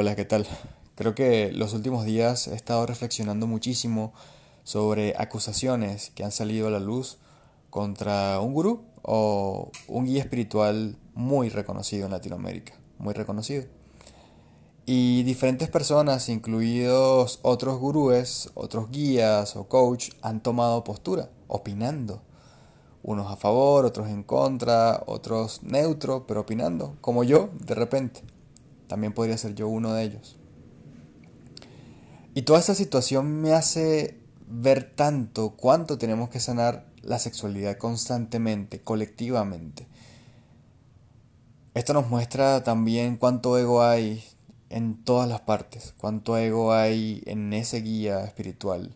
Hola, ¿qué tal? Creo que los últimos días he estado reflexionando muchísimo sobre acusaciones que han salido a la luz contra un gurú o un guía espiritual muy reconocido en Latinoamérica, muy reconocido. Y diferentes personas, incluidos otros gurúes, otros guías o coach, han tomado postura, opinando. Unos a favor, otros en contra, otros neutro, pero opinando, como yo, de repente. También podría ser yo uno de ellos. Y toda esta situación me hace ver tanto cuánto tenemos que sanar la sexualidad constantemente, colectivamente. Esto nos muestra también cuánto ego hay en todas las partes, cuánto ego hay en ese guía espiritual,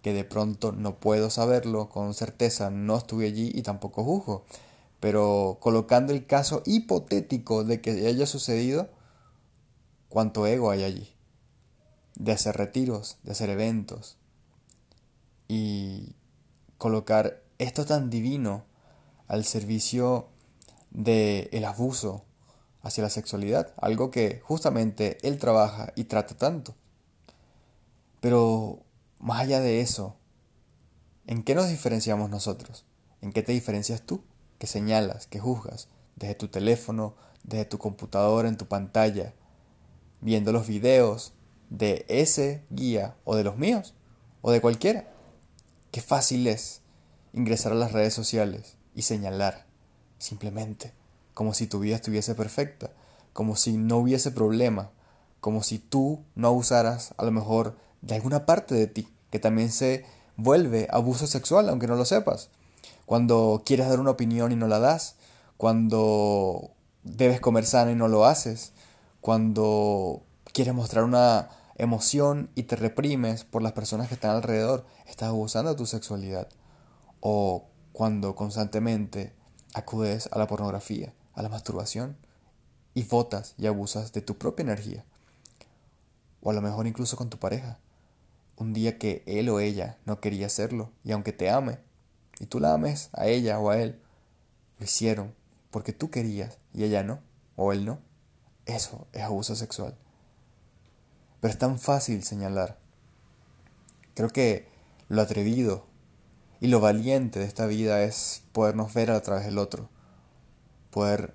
que de pronto no puedo saberlo con certeza, no estuve allí y tampoco juzgo, pero colocando el caso hipotético de que haya sucedido, cuánto ego hay allí, de hacer retiros, de hacer eventos y colocar esto tan divino al servicio del el abuso hacia la sexualidad, algo que justamente él trabaja y trata tanto. Pero más allá de eso, ¿en qué nos diferenciamos nosotros? ¿En qué te diferencias tú? Que señalas, que juzgas, desde tu teléfono, desde tu computadora, en tu pantalla, viendo los videos de ese guía o de los míos o de cualquiera. Qué fácil es ingresar a las redes sociales y señalar, simplemente, como si tu vida estuviese perfecta, como si no hubiese problema, como si tú no abusaras a lo mejor de alguna parte de ti, que también se vuelve abuso sexual, aunque no lo sepas. Cuando quieres dar una opinión y no la das, cuando debes comer sano y no lo haces, cuando quieres mostrar una emoción y te reprimes por las personas que están alrededor, estás abusando de tu sexualidad. O cuando constantemente acudes a la pornografía, a la masturbación, y votas y abusas de tu propia energía. O a lo mejor incluso con tu pareja. Un día que él o ella no quería hacerlo, y aunque te ame, y tú la ames a ella o a él, lo hicieron porque tú querías y ella no, o él no. Eso es abuso sexual. Pero es tan fácil señalar. Creo que lo atrevido y lo valiente de esta vida es podernos ver a través del otro. Poder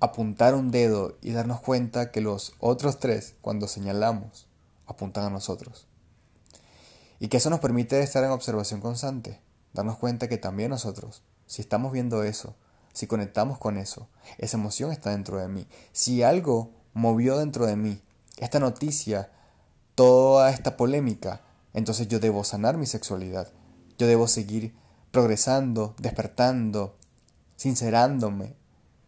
apuntar un dedo y darnos cuenta que los otros tres, cuando señalamos, apuntan a nosotros. Y que eso nos permite estar en observación constante, darnos cuenta que también nosotros, si estamos viendo eso, si conectamos con eso, esa emoción está dentro de mí. Si algo movió dentro de mí esta noticia, toda esta polémica, entonces yo debo sanar mi sexualidad. Yo debo seguir progresando, despertando, sincerándome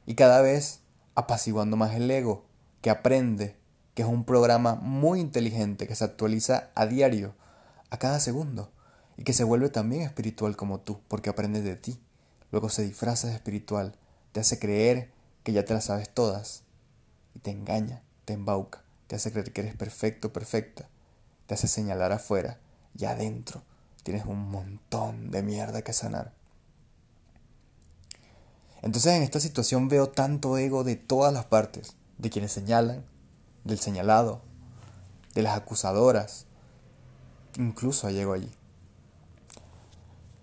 y cada vez apaciguando más el ego, que aprende, que es un programa muy inteligente que se actualiza a diario, a cada segundo, y que se vuelve también espiritual como tú, porque aprende de ti luego se disfraza de espiritual, te hace creer que ya te las sabes todas, y te engaña, te embauca, te hace creer que eres perfecto, perfecta, te hace señalar afuera, y adentro tienes un montón de mierda que sanar. Entonces en esta situación veo tanto ego de todas las partes, de quienes señalan, del señalado, de las acusadoras, incluso llego allí.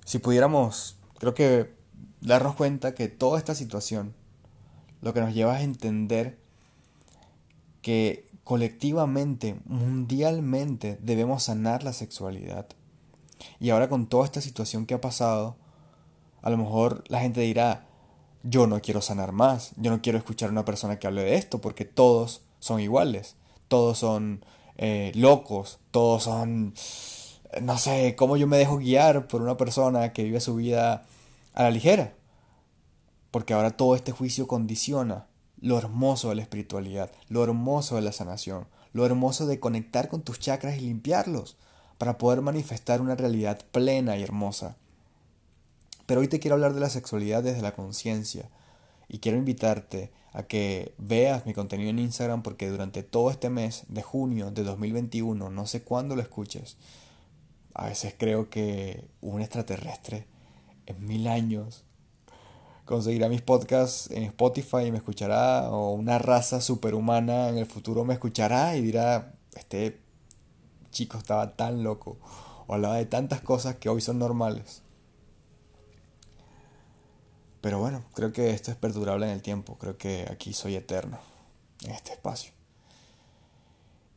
Si pudiéramos, creo que darnos cuenta que toda esta situación lo que nos lleva a entender que colectivamente, mundialmente, debemos sanar la sexualidad. Y ahora con toda esta situación que ha pasado, a lo mejor la gente dirá, yo no quiero sanar más, yo no quiero escuchar a una persona que hable de esto, porque todos son iguales, todos son eh, locos, todos son, no sé, cómo yo me dejo guiar por una persona que vive su vida a la ligera. Porque ahora todo este juicio condiciona lo hermoso de la espiritualidad, lo hermoso de la sanación, lo hermoso de conectar con tus chakras y limpiarlos para poder manifestar una realidad plena y hermosa. Pero hoy te quiero hablar de la sexualidad desde la conciencia y quiero invitarte a que veas mi contenido en Instagram porque durante todo este mes de junio de 2021, no sé cuándo lo escuches, a veces creo que un extraterrestre en mil años conseguirá mis podcasts en Spotify y me escuchará, o una raza superhumana en el futuro me escuchará y dirá, este chico estaba tan loco, o hablaba de tantas cosas que hoy son normales. Pero bueno, creo que esto es perdurable en el tiempo, creo que aquí soy eterno, en este espacio.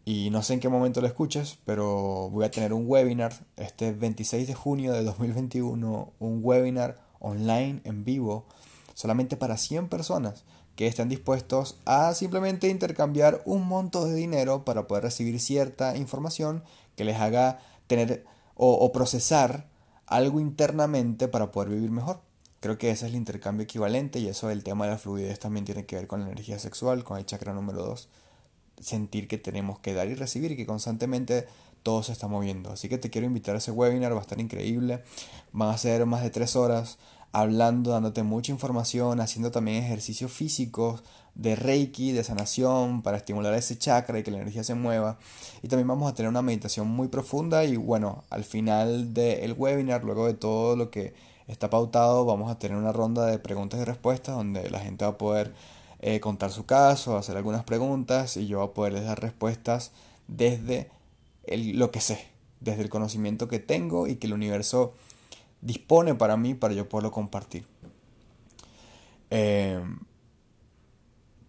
Y no sé en qué momento lo escuches, pero voy a tener un webinar este 26 de junio de 2021, un webinar online en vivo, solamente para 100 personas que estén dispuestos a simplemente intercambiar un monto de dinero para poder recibir cierta información que les haga tener o, procesar algo internamente para poder vivir mejor. Creo que ese es el intercambio equivalente y eso del tema de la fluidez también tiene que ver con la energía sexual, con el chakra número 2. Sentir que tenemos que dar y recibir y que constantemente todo se está moviendo. Así que te quiero invitar a ese webinar, va a estar increíble. Van a ser más de tres horas hablando, dándote mucha información, haciendo también ejercicios físicos de Reiki, de sanación, para estimular ese chakra y que la energía se mueva. Y también vamos a tener una meditación muy profunda y bueno, al final del webinar, luego de todo lo que está pautado, vamos a tener una ronda de preguntas y respuestas donde la gente va a poder eh, contar su caso, hacer algunas preguntas y yo a poder dar respuestas desde lo que sé, desde el conocimiento que tengo y que el universo dispone para mí para yo poderlo compartir. Eh,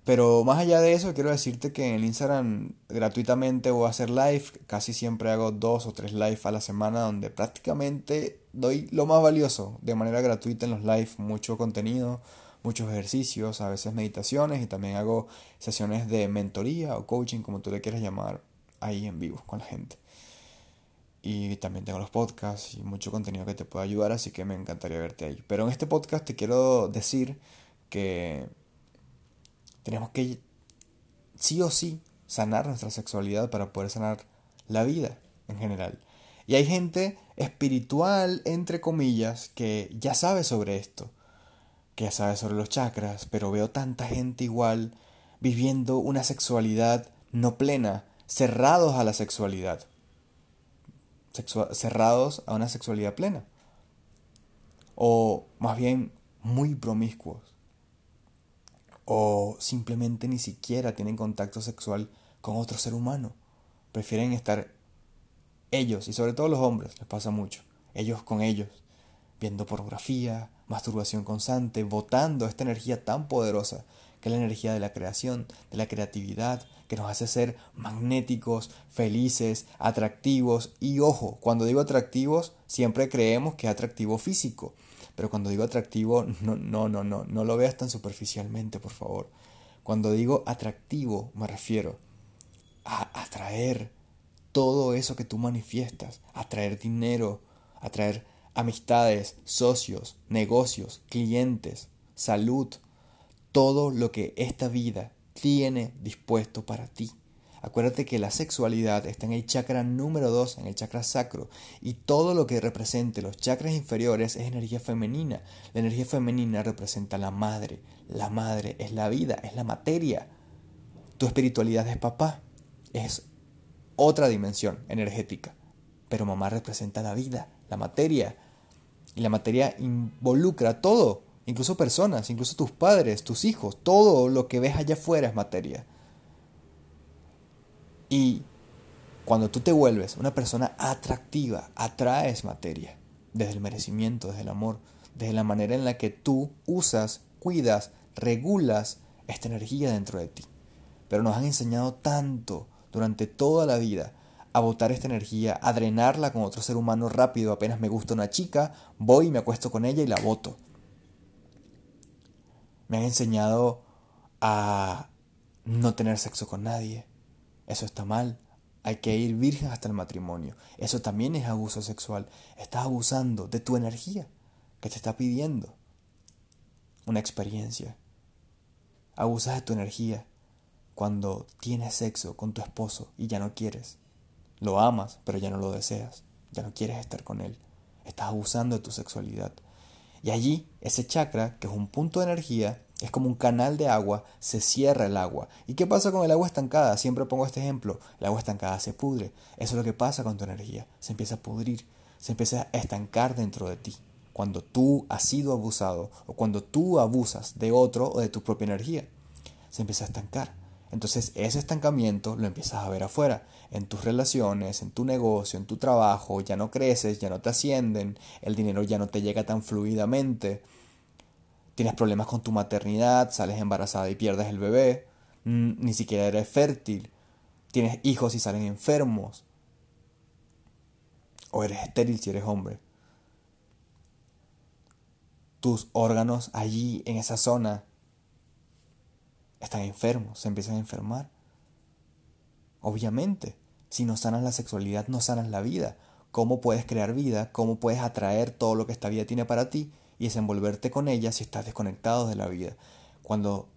pero más allá de eso, quiero decirte que en el Instagram gratuitamente voy a hacer live. Casi siempre hago dos o tres live a la semana donde prácticamente doy lo más valioso de manera gratuita en los live. Mucho contenido, muchos ejercicios, a veces meditaciones y también hago sesiones de mentoría o coaching, como tú le quieras llamar, ahí en vivo con la gente. Y también tengo los podcasts y mucho contenido que te puede ayudar, así que me encantaría verte ahí. Pero en este podcast te quiero decir que tenemos que sí o sí sanar nuestra sexualidad para poder sanar la vida en general. Y hay gente espiritual, entre comillas, que ya sabe sobre esto, que sabe sobre los chakras, pero veo tanta gente igual viviendo una sexualidad no plena, cerrados a la sexualidad, cerrados a una sexualidad plena, o más bien muy promiscuos. O simplemente ni siquiera tienen contacto sexual con otro ser humano. Prefieren estar ellos, y sobre todo los hombres, les pasa mucho, ellos con ellos, viendo pornografía, masturbación constante, botando esta energía tan poderosa que es la energía de la creación, de la creatividad, que nos hace ser magnéticos, felices, atractivos. Y ojo, cuando digo atractivos, siempre creemos que es atractivo físico. Pero cuando digo atractivo, no, no, no, no, no lo veas tan superficialmente, por favor. Cuando digo atractivo, me refiero a atraer todo eso que tú manifiestas, atraer dinero, atraer amistades, socios, negocios, clientes, salud, todo lo que esta vida tiene dispuesto para ti. Acuérdate que la sexualidad está en el chakra número 2, en el chakra sacro, y todo lo que represente los chakras inferiores es energía femenina. La energía femenina representa la madre. La madre es la vida, es la materia. Tu espiritualidad es papá, es otra dimensión energética. Pero mamá representa la vida, la materia. Y la materia involucra todo, incluso personas, incluso tus padres, tus hijos, todo lo que ves allá afuera es materia. Y cuando tú te vuelves una persona atractiva, atraes materia, desde el merecimiento, desde el amor, desde la manera en la que tú usas, cuidas, regulas esta energía dentro de ti. Pero nos han enseñado tanto durante toda la vida a botar esta energía, a drenarla con otro ser humano rápido. Apenas me gusta una chica, voy y me acuesto con ella y la boto. Me han enseñado a no tener sexo con nadie, eso está mal. Hay que ir virgen hasta el matrimonio. Eso también es abuso sexual. Estás abusando de tu energía que te está pidiendo una experiencia. Abusas de tu energía cuando tienes sexo con tu esposo y ya no quieres. Lo amas, pero ya no lo deseas. Ya no quieres estar con él. Estás abusando de tu sexualidad. Y allí, ese chakra, que es un punto de energía, es como un canal de agua, se cierra el agua. ¿Y qué pasa con el agua estancada? Siempre pongo este ejemplo. El agua estancada se pudre. Eso es lo que pasa con tu energía. Se empieza a pudrir, se empieza a estancar dentro de ti. cuando tú has sido abusado o cuando tú abusas de otro o de tu propia energía. Se empieza a estancar. Entonces ese estancamiento lo empiezas a ver afuera, en tus relaciones, en tu negocio, en tu trabajo, ya no creces, ya no te ascienden, el dinero ya no te llega tan fluidamente, tienes problemas con tu maternidad, sales embarazada y pierdes el bebé, ni siquiera eres fértil, tienes hijos y salen enfermos, o eres estéril si eres hombre. Tus órganos allí en esa zona están enfermos, se empiezan a enfermar. Obviamente, si no sanas la sexualidad, no sanas la vida. ¿Cómo puedes crear vida? ¿Cómo puedes atraer todo lo que esta vida tiene para ti y desenvolverte con ella si estás desconectado de la vida? Cuando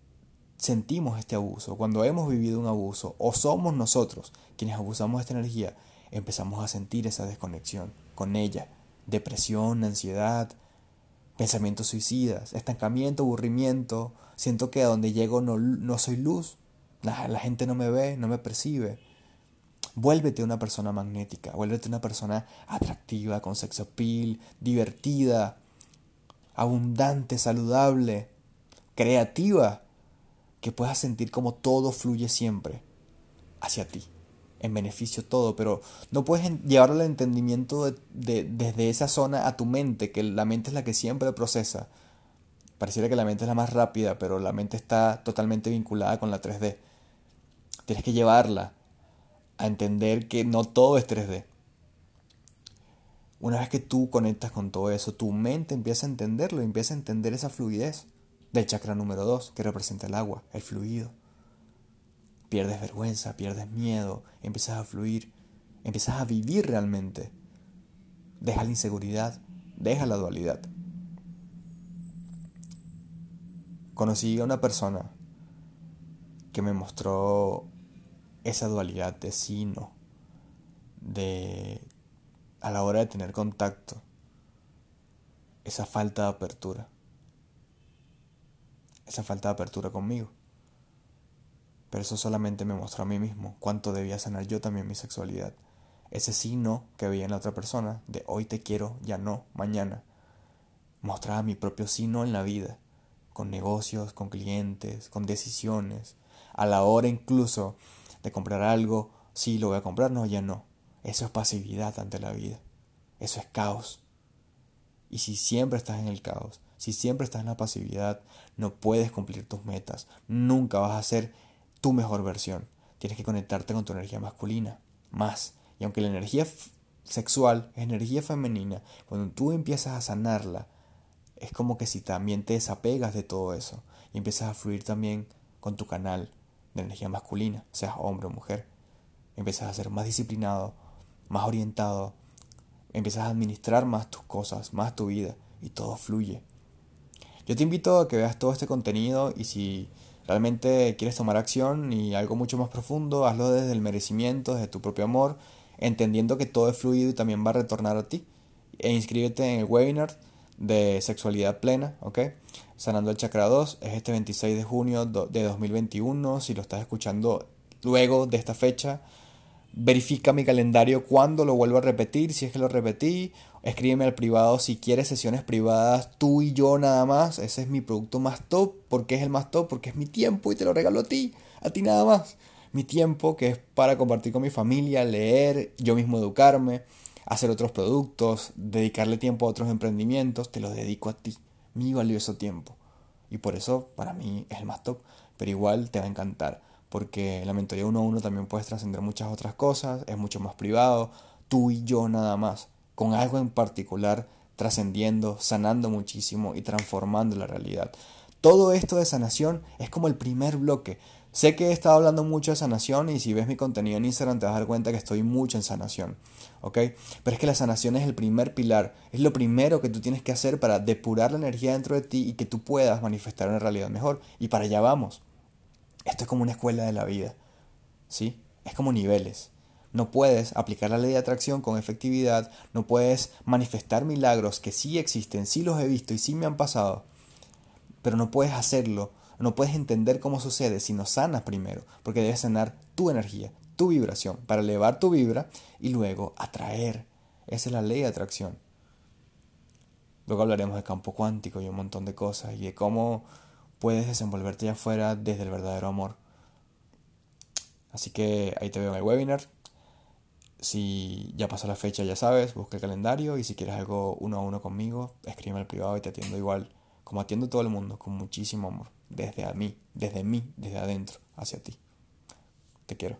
sentimos este abuso, cuando hemos vivido un abuso o somos nosotros quienes abusamos de esta energía, empezamos a sentir esa desconexión con ella. Depresión, ansiedad, pensamientos suicidas, estancamiento, aburrimiento, siento que a donde llego no, no soy luz, la, la, gente no me ve, no me percibe. Vuélvete una persona magnética, vuélvete una persona atractiva, con sex appeal, divertida, abundante, saludable, creativa, que puedas sentir como todo fluye siempre hacia ti en beneficio todo, pero no puedes llevarlo al entendimiento de, desde esa zona a tu mente, que la mente es la que siempre procesa. Pareciera que la mente es la más rápida, pero la mente está totalmente vinculada con la 3D. Tienes que llevarla a entender que no todo es 3D. Una vez que tú conectas con todo eso, tu mente empieza a entenderlo, empieza a entender esa fluidez del chakra número 2, que representa el agua, el fluido pierdes vergüenza, pierdes miedo, empiezas a fluir, empiezas a vivir realmente. Deja la inseguridad, deja la dualidad. Conocí a una persona que me mostró esa dualidad de sí no, de a la hora de tener contacto, esa falta de apertura, esa falta de apertura conmigo. Pero eso solamente me mostró a mí mismo cuánto debía sanar yo también mi sexualidad. Ese sí no que veía en la otra persona, de hoy te quiero, ya no, mañana. Mostraba mi propio sí no en la vida, con negocios, con clientes, con decisiones. A la hora incluso de comprar algo, sí lo voy a comprar, no, ya no. Eso es pasividad ante la vida. Eso es caos. Y si siempre estás en el caos, si siempre estás en la pasividad, no puedes cumplir tus metas. Nunca vas a ser tu mejor versión. Tienes que conectarte con tu energía masculina, más. Y aunque la energía sexual es energía femenina, cuando tú empiezas a sanarla, es como que si también te desapegas de todo eso y empiezas a fluir también con tu canal de energía masculina, seas hombre o mujer. Empiezas a ser más disciplinado, más orientado, empiezas a administrar más tus cosas, más tu vida y todo fluye. Yo te invito a que veas todo este contenido y si realmente quieres tomar acción y algo mucho más profundo, hazlo desde el merecimiento, desde tu propio amor, entendiendo que todo es fluido y también va a retornar a ti. E inscríbete en el webinar de sexualidad plena, ¿ok? Sanando el chakra 2 es este 26 de junio de 2021. Si lo estás escuchando luego de esta fecha, verifica mi calendario cuando lo vuelvo a repetir, si es que lo repetí, escríbeme al privado si quieres sesiones privadas, tú y yo nada más, ese es mi producto más top, porque es el más top, porque es mi tiempo y te lo regalo a ti, a ti nada más. Mi tiempo que es para compartir con mi familia, leer, yo mismo educarme, hacer otros productos, dedicarle tiempo a otros emprendimientos, te lo dedico a ti, mi valioso tiempo. Y por eso para mí es el más top, pero igual te va a encantar porque la mentoría uno a uno también puedes trascender muchas otras cosas, es mucho más privado, tú y yo nada más, con algo en particular trascendiendo, sanando muchísimo y transformando la realidad. Todo esto de sanación es como el primer bloque. Sé que he estado hablando mucho de sanación y si ves mi contenido en Instagram te vas a dar cuenta que estoy mucho en sanación, ¿ok? Pero es que la sanación es el primer pilar, es lo primero que tú tienes que hacer para depurar la energía dentro de ti y que tú puedas manifestar una realidad mejor. Y para allá vamos. Esto es como una escuela de la vida, ¿sí? Es como niveles. No puedes aplicar la ley de atracción con efectividad, no puedes manifestar milagros que sí existen, sí los he visto y sí me han pasado, pero no puedes hacerlo, no puedes entender cómo sucede si no sanas primero, porque debes sanar tu energía, tu vibración, para elevar tu vibra y luego atraer. Esa es la ley de atracción. Luego hablaremos de campo cuántico y un montón de cosas y de cómo puedes desenvolverte allá afuera desde el verdadero amor. Así que ahí te veo en el webinar. Si ya pasó la fecha, ya sabes, busca el calendario y si quieres algo uno a uno conmigo, escríbeme al privado y te atiendo igual, como atiendo todo el mundo, con muchísimo amor, desde a mí, desde mí, desde adentro, hacia ti. Te quiero.